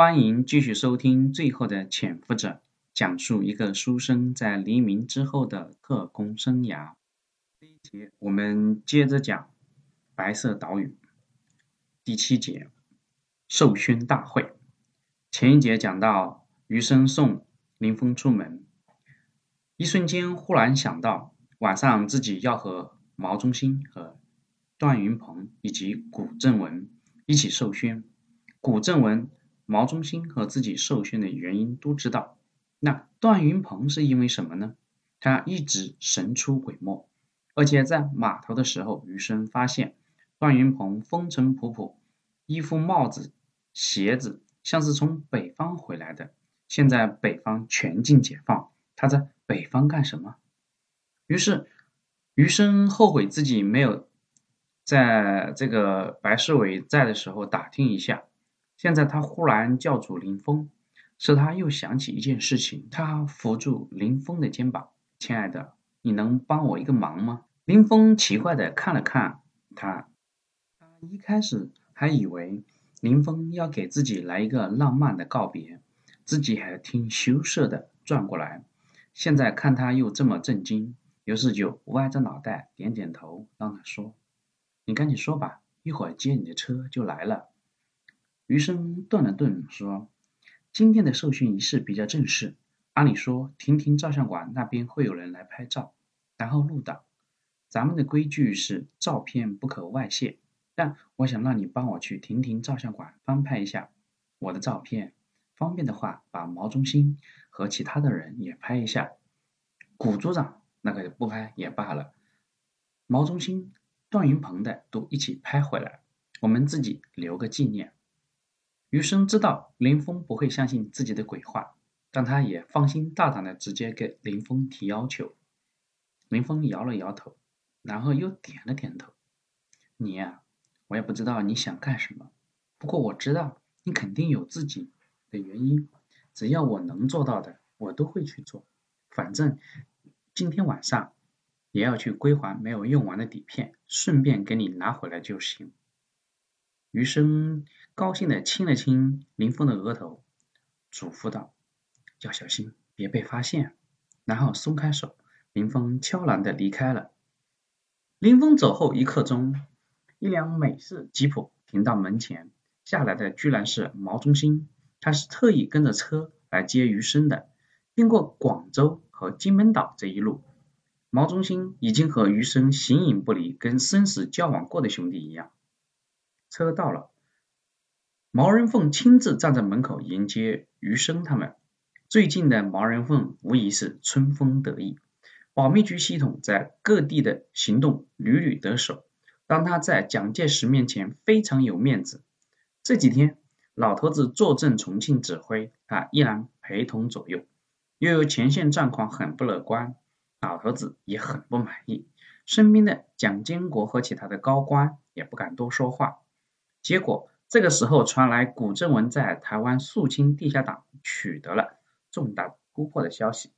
欢迎继续收听《最后的潜伏者》，讲述一个书生在黎明之后的特工生涯。这一节我们接着讲《白色岛屿》第七节授勋大会。前一节讲到余生送林峰出门，一瞬间忽然想到晚上自己要和毛中心和段云鹏以及古正文一起授勋。古正文。毛中心和自己受训的原因都知道，那段云鹏是因为什么呢？他一直神出鬼没，而且在码头的时候，余生发现段云鹏风尘仆仆，衣服、帽子、鞋子像是从北方回来的。现在北方全境解放，他在北方干什么？于是余生后悔自己没有在这个白世伟在的时候打听一下。现在他忽然叫住林峰，使他又想起一件事情。他扶住林峰的肩膀：“亲爱的，你能帮我一个忙吗？”林峰奇怪的看了看他，他一开始还以为林峰要给自己来一个浪漫的告别，自己还挺羞涩的转过来。现在看他又这么震惊，于是就歪着脑袋点点头，让他说：“你赶紧说吧，一会儿接你的车就来了。”余生顿了顿，说：“今天的授勋仪式比较正式，按理说亭亭照相馆那边会有人来拍照，然后录档。咱们的规矩是照片不可外泄，但我想让你帮我去亭亭照相馆翻拍一下我的照片，方便的话把毛中心和其他的人也拍一下。古组长那个不拍也罢了，毛中心、段云鹏的都一起拍回来，我们自己留个纪念。”余生知道林峰不会相信自己的鬼话，但他也放心大胆的直接给林峰提要求。林峰摇了摇头，然后又点了点头。你呀，我也不知道你想干什么，不过我知道你肯定有自己的原因。只要我能做到的，我都会去做。反正今天晚上也要去归还没有用完的底片，顺便给你拿回来就行。余生高兴地亲了亲林峰的额头，嘱咐道：“要小心，别被发现。”然后松开手，林峰悄然地离开了。林峰走后一刻钟，一辆美式吉普停到门前，下来的居然是毛中心。他是特意跟着车来接余生的。经过广州和金门岛这一路，毛中心已经和余生形影不离，跟生死交往过的兄弟一样。车到了，毛人凤亲自站在门口迎接余生他们。最近的毛人凤无疑是春风得意，保密局系统在各地的行动屡屡得手，让他在蒋介石面前非常有面子。这几天老头子坐镇重庆指挥，他依然陪同左右。又有前线战况很不乐观，老头子也很不满意。身边的蒋经国和其他的高官也不敢多说话。结果，这个时候传来古正文在台湾肃清地下党取得了重大突破的消息。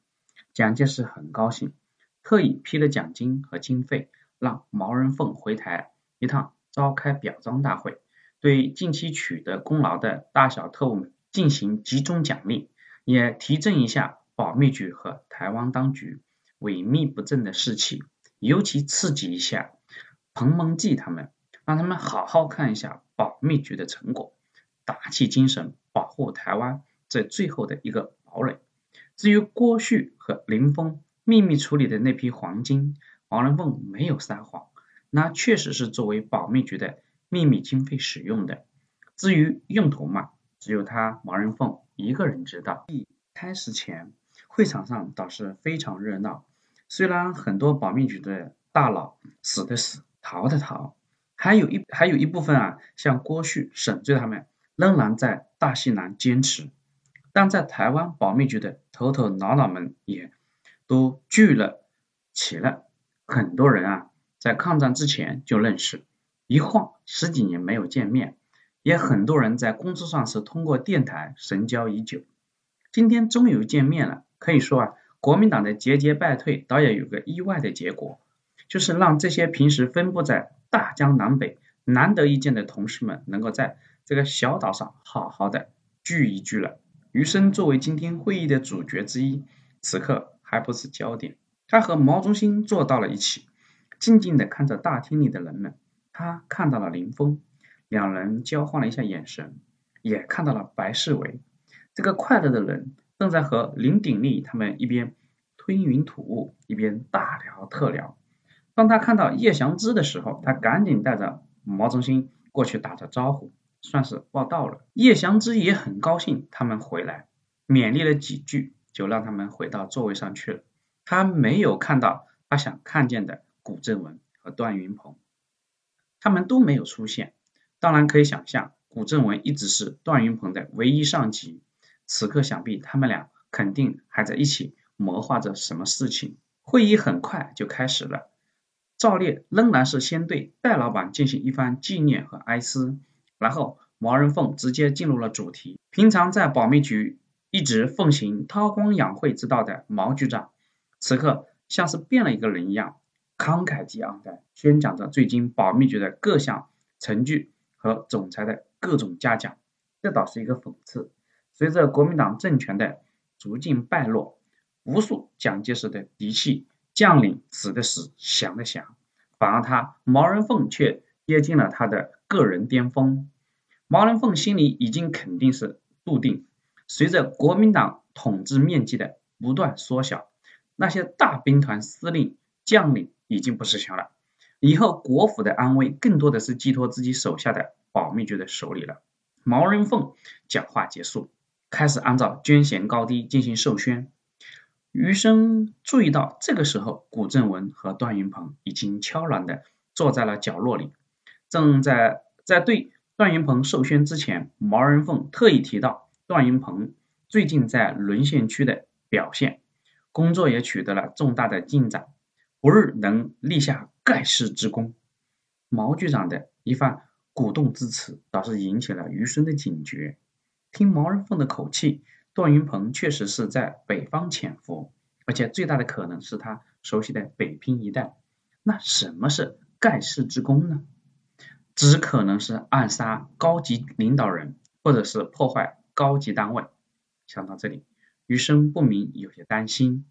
蒋介石很高兴，特意批了奖金和经费，让毛人凤回台一趟，召开表彰大会，对近期取得功劳的大小特务们进行集中奖励，也提振一下保密局和台湾当局萎靡不振的士气，尤其刺激一下彭蒙记他们。让他们好好看一下保密局的成果，打起精神保护台湾这最后的一个堡垒。至于郭旭和林峰秘密处理的那批黄金，黄仁凤没有撒谎，那确实是作为保密局的秘密经费使用的。至于用途嘛，只有他毛人凤一个人知道。一开始前，会场上倒是非常热闹，虽然很多保密局的大佬死的死，逃的逃。还有一还有一部分啊，像郭旭、沈醉他们仍然在大西南坚持，但在台湾保密局的头头脑脑们也都聚了齐了。很多人啊，在抗战之前就认识，一晃十几年没有见面，也很多人在工作上是通过电台神交已久。今天终于见面了，可以说啊，国民党的节节败退倒也有个意外的结果，就是让这些平时分布在大江南北难得一见的同事们，能够在这个小岛上好好的聚一聚了。余生作为今天会议的主角之一，此刻还不是焦点。他和毛中心坐到了一起，静静地看着大厅里的人们。他看到了林峰，两人交换了一下眼神，也看到了白世维。这个快乐的人正在和林鼎立他们一边吞云吐雾，一边大聊特聊。当他看到叶祥之的时候，他赶紧带着毛中心过去打着招呼，算是报到了。叶祥之也很高兴他们回来，勉励了几句，就让他们回到座位上去了。他没有看到他想看见的古正文和段云鹏，他们都没有出现。当然可以想象，古正文一直是段云鹏的唯一上级。此刻想必他们俩肯定还在一起谋划着什么事情。会议很快就开始了。赵烈仍然是先对戴老板进行一番纪念和哀思，然后毛人凤直接进入了主题。平常在保密局一直奉行韬光养晦之道的毛局长，此刻像是变了一个人一样，慷慨激昂的宣讲着最近保密局的各项成绩和总裁的各种嘉奖。这倒是一个讽刺。随着国民党政权的逐渐败落，无数蒋介石的嫡系。将领死的死，降的降，反而他毛人凤却接近了他的个人巅峰。毛人凤心里已经肯定是笃定，随着国民党统治面积的不断缩小，那些大兵团司令将领已经不吃香了。以后国府的安危更多的是寄托自己手下的保密局的手里了。毛人凤讲话结束，开始按照军衔高低进行授宣。余生注意到，这个时候，古正文和段云鹏已经悄然的坐在了角落里。正在在对段云鹏授宣之前，毛人凤特意提到段云鹏最近在沦陷区的表现，工作也取得了重大的进展，不日能立下盖世之功。毛局长的一番鼓动之词，倒是引起了余生的警觉。听毛人凤的口气。段云鹏确实是在北方潜伏，而且最大的可能是他熟悉的北平一带。那什么是盖世之功呢？只可能是暗杀高级领导人，或者是破坏高级单位。想到这里，余生不明有些担心。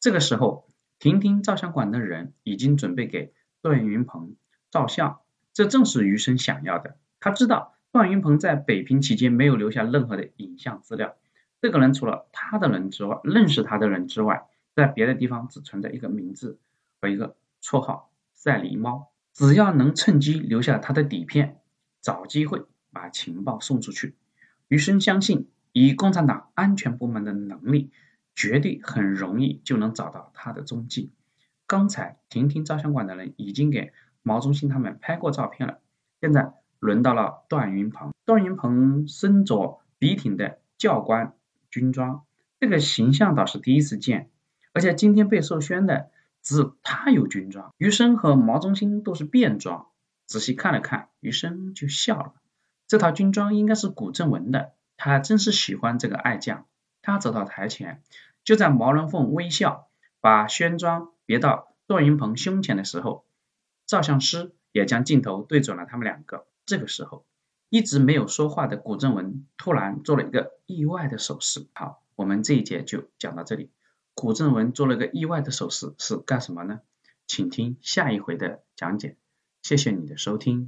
这个时候，亭亭照相馆的人已经准备给段云鹏照相，这正是余生想要的。他知道段云鹏在北平期间没有留下任何的影像资料。这个人除了他的人之外，认识他的人之外，在别的地方只存在一个名字和一个绰号“赛狸猫”。只要能趁机留下他的底片，找机会把情报送出去。余生相信，以共产党安全部门的能力，绝对很容易就能找到他的踪迹。刚才婷婷照相馆的人已经给毛中心他们拍过照片了，现在轮到了段云鹏。段云鹏身着笔挺的教官。军装这个形象倒是第一次见，而且今天被授宣的只他有军装，余生和毛中心都是便装。仔细看了看，余生就笑了。这套军装应该是古正文的，他真是喜欢这个爱将。他走到台前，就在毛人凤微笑把宣装别到段云鹏胸前的时候，照相师也将镜头对准了他们两个。这个时候。一直没有说话的古正文突然做了一个意外的手势。好，我们这一节就讲到这里。古正文做了个意外的手势是干什么呢？请听下一回的讲解。谢谢你的收听。